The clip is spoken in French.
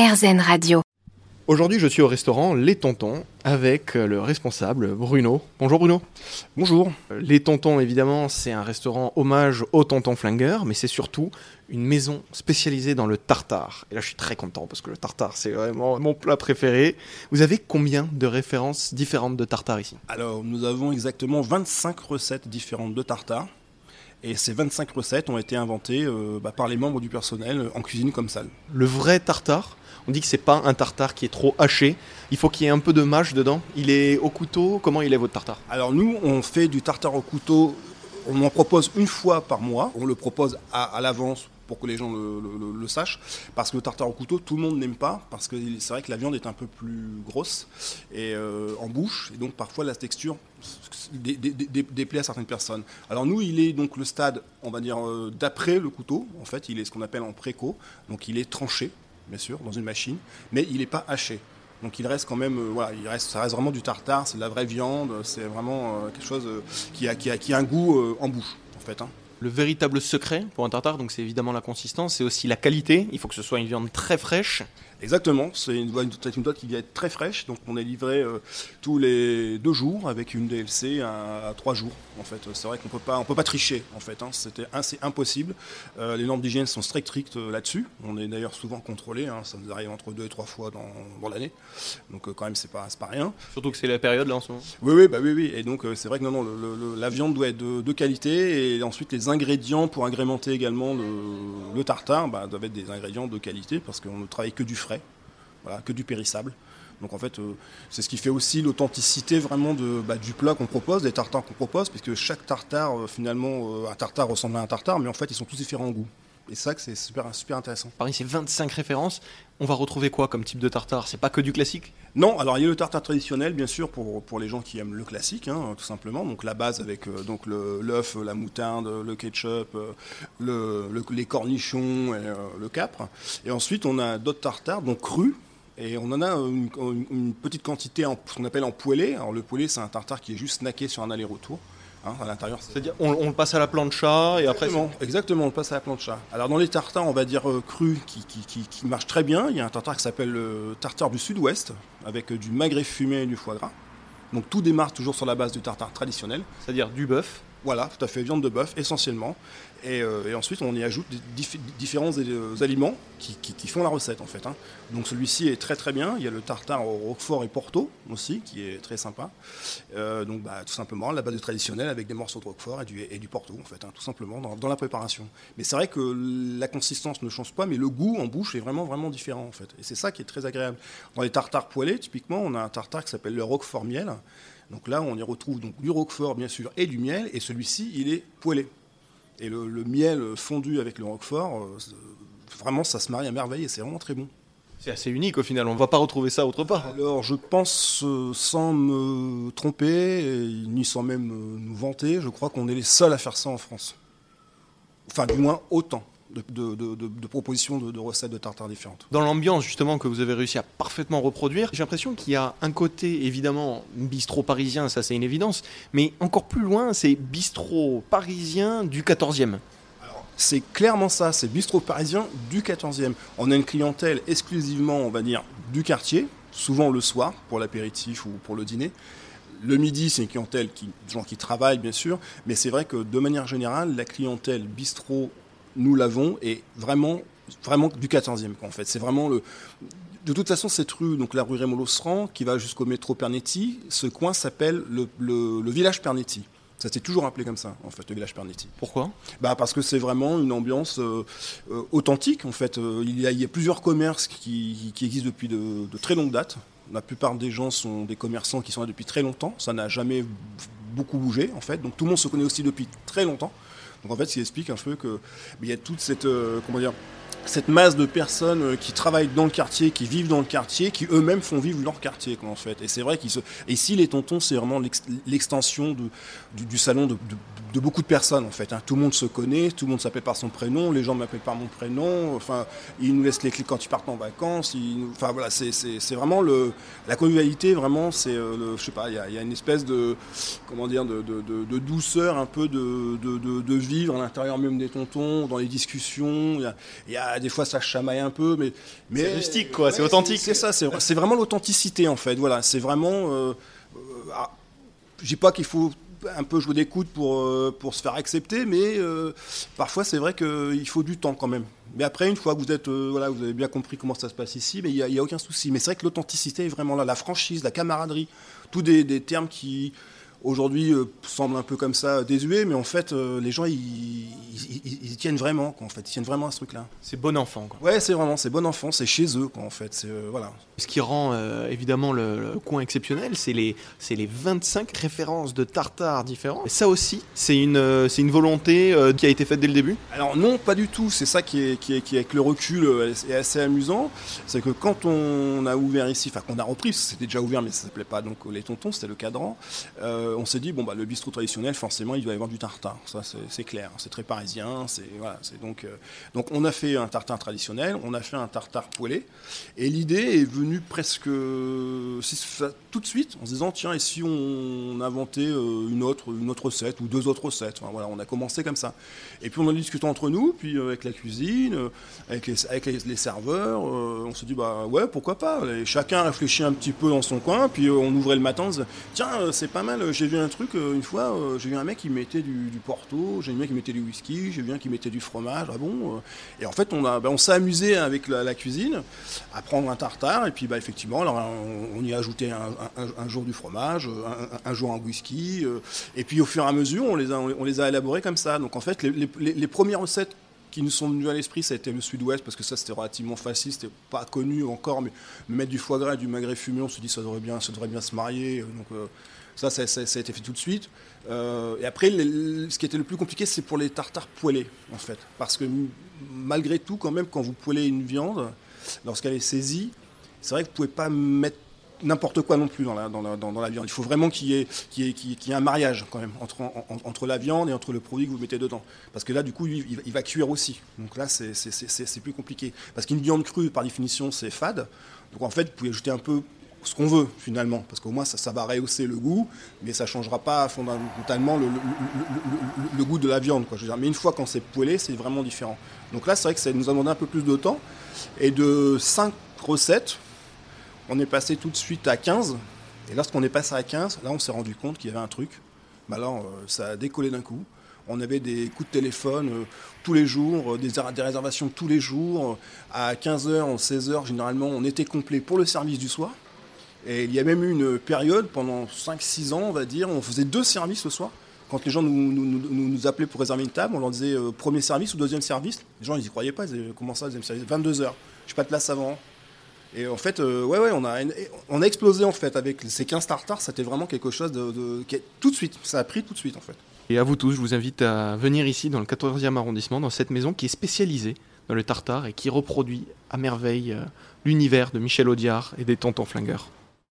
RZN Radio. Aujourd'hui, je suis au restaurant Les Tontons avec le responsable Bruno. Bonjour Bruno. Bonjour. Les Tontons, évidemment, c'est un restaurant hommage aux tontons flingueurs, mais c'est surtout une maison spécialisée dans le tartare. Et là, je suis très content parce que le tartare, c'est vraiment mon plat préféré. Vous avez combien de références différentes de tartare ici? Alors, nous avons exactement 25 recettes différentes de tartare. Et ces 25 recettes ont été inventées euh, bah, par les membres du personnel euh, en cuisine comme salle. Le vrai tartare, on dit que c'est pas un tartare qui est trop haché. Il faut qu'il y ait un peu de mâche dedans. Il est au couteau. Comment il est votre tartare? Alors nous, on fait du tartare au couteau. On en propose une fois par mois. On le propose à, à l'avance pour que les gens le, sachent. Parce que le tartare au couteau, tout le monde n'aime pas. Parce que c'est vrai que la viande est un peu plus grosse et euh, en bouche. Et donc parfois la texture dé- dé- dé- déplaît à certaines personnes. Alors nous, il est donc le stade, on va dire, euh, d'après le couteau. En fait, il est ce qu'on appelle en préco. Donc il est tranché, bien sûr, dans une machine. Mais il n'est pas haché. Donc il reste quand même, euh, voilà, il reste, ça reste vraiment du tartare, c'est de la vraie viande, c'est vraiment quelque chose qui, a, un goût en bouche, en fait. hein. Le véritable secret pour un tartare, donc c'est évidemment la consistance, c'est aussi la qualité. Il faut que ce soit une viande très fraîche. Exactement, c'est une, boîte qui vient être très fraîche, donc on est livré euh, tous les deux jours avec une DLC à, à trois jours. En fait, c'est vrai qu'on peut pas, on peut pas tricher. En fait, hein. c'était c'est impossible. Euh, les normes d'hygiène sont strictes strictes euh, là-dessus. On est d'ailleurs souvent contrôlé. hein. Ça nous arrive entre deux et trois fois dans, dans l'année, donc euh, quand même c'est pas, c'est pas rien. Surtout que c'est la période là en ce moment. Oui, oui, bah oui, oui. Et donc, c'est vrai que non, non, le- le- le- la viande doit être de, de qualité et ensuite les ingrédients pour agrémenter également le, le tartare bah, doivent être des ingrédients de qualité parce qu'on ne travaille que du frais, voilà, que du périssable. Donc en fait, euh, c'est ce qui fait aussi l'authenticité vraiment de, bah, du plat qu'on propose, des tartares qu'on propose, puisque chaque tartare, euh, finalement, euh, un tartare ressemble à un tartare, mais en fait, ils sont tous différents en goût. Et ça c'est super, super intéressant. Parmi ces 25 références, on va retrouver quoi comme type de tartare? C'est pas que du classique? Non, alors il y a le tartare traditionnel, bien sûr, pour, pour les gens qui aiment le classique, hein, tout simplement. Donc la base avec euh, donc le- l'œuf, la moutarde, le ketchup, euh, le, le- les cornichons et euh, le capre. Et ensuite, on a d'autres tartares, donc crus. Et on en a une, petite quantité, en, ce qu'on appelle en poêlé. Alors le poêlé, c'est un tartare qui est juste snacké sur un aller-retour. Hein, à l'intérieur, c'est C'est-à-dire, on, on le passe à la plancha et après. Exactement, exactement, on passe à la plancha. Alors dans les tartares, on va dire euh, crus, qui, qui, qui, qui marchent très bien, il y a un tartare qui s'appelle le tartare du sud-ouest, avec euh, du magret fumé et du foie gras. Donc tout démarre toujours sur la base du tartare traditionnel. C'est-à-dire du bœuf. Voilà, tout à fait, viande de bœuf essentiellement. Et, euh, ensuite, on y ajoute différents euh, aliments qui, font la recette en fait. hein. Donc celui-ci est très très bien. Il y a le tartare au roquefort et porto aussi, qui est très sympa. Euh, donc bah, tout simplement la base traditionnelle avec des morceaux de roquefort et du, et du porto en fait, hein, tout simplement dans, dans la préparation. Mais c'est vrai que la consistance ne change pas, mais le goût en bouche est vraiment vraiment différent en fait. Et c'est ça qui est très agréable. Dans les tartares poêlés, typiquement, on a un tartare qui s'appelle le roquefort miel. Donc là, on y retrouve donc du roquefort bien sûr et du miel, et celui-ci il est poêlé. Et le, le miel fondu avec le roquefort, euh, vraiment ça se marie à merveille et c'est vraiment très bon. C'est assez unique au final, on va pas retrouver ça autre part. Alors je pense, euh, sans me tromper, et ni sans même euh, nous vanter, je crois qu'on est les seuls à faire ça en France. Enfin du moins autant de, de- de- de- de propositions de, recettes de tartare différentes. Dans l'ambiance justement que vous avez réussi à parfaitement reproduire, j'ai l'impression qu'il y a un côté évidemment bistrot parisien, ça c'est une évidence, mais encore plus loin, c'est bistrot parisien du 14e. C'est clairement ça, c'est bistrot parisien du 14e. On a une clientèle exclusivement, on va dire, du quartier, souvent le soir pour l'apéritif ou pour le dîner. Le midi, c'est une clientèle qui, des gens qui travaillent, bien sûr, mais c'est vrai que de manière générale, la clientèle bistrot, nous l'avons, est vraiment, vraiment du 14e, quoi, en fait. C'est vraiment le. De toute façon, cette rue, donc la rue Raymond Losserand, qui va jusqu'au métro Pernetti, ce coin s'appelle le, le- le village Pernetti. Ça s'est toujours appelé comme ça, en fait, le village Pernetti. Pourquoi? Bah parce que c'est vraiment une ambiance euh, euh, authentique en fait. Euh, il, y a, il y a plusieurs commerces qui, qui existent depuis de, de très longue date. La plupart des gens sont des commerçants qui sont là depuis très longtemps. Ça n'a jamais beaucoup bougé en fait. Donc tout le monde se connaît aussi depuis très longtemps. Donc en fait, qui explique un peu que il y a toute cette euh, comment dire cette masse de personnes euh, qui travaillent dans le quartier, qui vivent dans le quartier, qui eux-mêmes font vivre leur quartier, quoi, en fait. Et c'est vrai qu'ils les tontons, c'est vraiment l'ex- l'extension du, salon de, beaucoup de personnes, en fait. hein. Tout le monde se connaît, tout le monde s'appelle par son prénom, les gens m'appellent par mon prénom. Enfin, ils nous laissent les clés quand ils partent en vacances. Enfin voilà, c'est- vraiment la convivialité. Vraiment, c'est euh, je sais pas, il y a, une espèce de comment dire de, douceur, un peu de, vivre à l'intérieur même des tontons, dans les discussions. Bah, des fois ça chamaille un peu, mais. mais c'est rustique, quoi, c'est authentique. C'est ça, c'est vraiment l'authenticité, en fait. Voilà, c'est vraiment. Euh, ah, je dis pas qu'il faut un peu jouer des coudes pour, pour se faire accepter, mais parfois c'est vrai qu'il faut du temps quand même. Mais après, une fois que vous êtes, voilà, vous avez bien compris comment ça se passe ici, mais il n'y a, a, aucun souci. Mais c'est vrai que l'authenticité est vraiment là, la franchise, la camaraderie, tous des, des termes qui, aujourd'hui euh, semble un peu comme ça désuet, mais en fait, euh, les gens, ils, ils, tiennent vraiment, quoi, en fait, ils tiennent vraiment à ce truc-là. C'est bon enfant, quoi. Ouais, c'est vraiment, c'est bon enfant, c'est chez eux, quoi, en fait. C'est, euh, voilà. Ce qui rend évidemment le, coin exceptionnel, c'est les, c'est les 25 références de tartare différents. Et ça aussi, c'est une, c'est une volonté qui a été faite dès le début? Alors non, pas du tout. C'est ça qui est, qui est, qui avec le recul, est assez amusant. C'est que quand on a ouvert ici, enfin qu'on a repris, c'était déjà ouvert, mais ça s'appelait pas donc les tontons, c'était le cadran. Euh, on s'est dit, bon, bah, le bistrot traditionnel, forcément, il doit y avoir du tartare. Ça, c'est clair. C'est très parisien. Voilà, donc, euh, donc, on a fait un tartare traditionnel, on a fait un tartare poêlé. Et l'idée est venue presque tout de suite en se disant, tiens, et si on inventait euh, une autre, une autre recette ou deux autres recettes? Voilà, On a commencé comme ça. Et puis on en discutant entre nous, puis avec la cuisine, avec les, avec les, serveurs, on se dit, bah ouais, pourquoi pas? Et Chacun réfléchit un petit peu dans son coin, puis on ouvrait le matin, on se dit, tiens, c'est pas mal, j'ai vu un truc, euh, une fois, euh, j'ai vu un mec qui mettait du, porto, j'ai vu un mec qui mettait du whisky, j'ai vu un qui mettait du fromage, ah bon euh. Et en fait, on, a, ben, on s'est amusé avec la, cuisine à prendre un tartare, et puis bah, effectivement, alors, on, y a ajouté un, jour du fromage, un, jour un whisky, et puis au fur et à mesure, on les a, on les a élaborés comme ça. Donc en fait, les, les premières recettes qui nous sont venus à l'esprit, ça a été le sud-ouest, parce que ça c'était relativement facile, c'était pas connu encore, mais mettre du foie gras et du magret fumé, on se dit ça devrait bien, ça devrait bien se marier. Donc ça, ça, a été fait tout de suite. Euh, et après, ce qui était le plus compliqué, c'est pour les tartares poêlés, en fait. Parce que malgré tout, quand même, quand vous poêlez une viande, lorsqu'elle est saisie, c'est vrai que vous ne pouvez pas mettre n'importe quoi non plus dans la, dans, la, viande. Il faut vraiment qu'il y, ait, y, un mariage quand même entre, entre la viande et entre le produit que vous mettez dedans. Parce que là, du coup, il, il va cuire aussi. Donc là, c'est plus compliqué. Parce qu'une viande crue, par définition, c'est fade. Donc en fait, vous pouvez ajouter un peu ce qu'on veut finalement, parce qu'au moins ça, ça, va rehausser le goût, mais ça ne changera pas fondamentalement le, goût de la viande. Quoi. Je veux dire. Mais une fois quand c'est poêlé, c'est vraiment différent. Donc là, c'est vrai que ça nous a demandé un peu plus de temps. Et de 5 recettes, on est passé tout de suite à 15. Et lorsqu'on est passé à 15, là on s'est rendu compte qu'il y avait un truc. Bah là, euh, ça a décollé d'un coup. On avait des coups de téléphone euh, tous les jours, euh, des, réservations tous les jours. À 15h, 16h, généralement, on était complet pour le service du soir. Et il y a même eu une période, pendant 5-6 ans, on va dire, on faisait deux services le soir. Quand les gens nous, nous, appelaient pour réserver une table, on leur disait premier service ou deuxième service. Les gens, ils n'y croyaient pas. Ils disaient comment ça, deuxième service? 22 heures. Je pas de place avant. Et en fait, euh, ouais, ouais, on a, on a explosé en fait avec ces 15 tartares. C'était vraiment quelque chose de, de, tout de suite. Ça a pris tout de suite en fait. Et à vous tous, je vous invite à venir ici dans le 14e arrondissement, dans cette maison qui est spécialisée dans le tartare et qui reproduit à merveille euh, l'univers de Michel Audiard et des Tontons Flingueurs.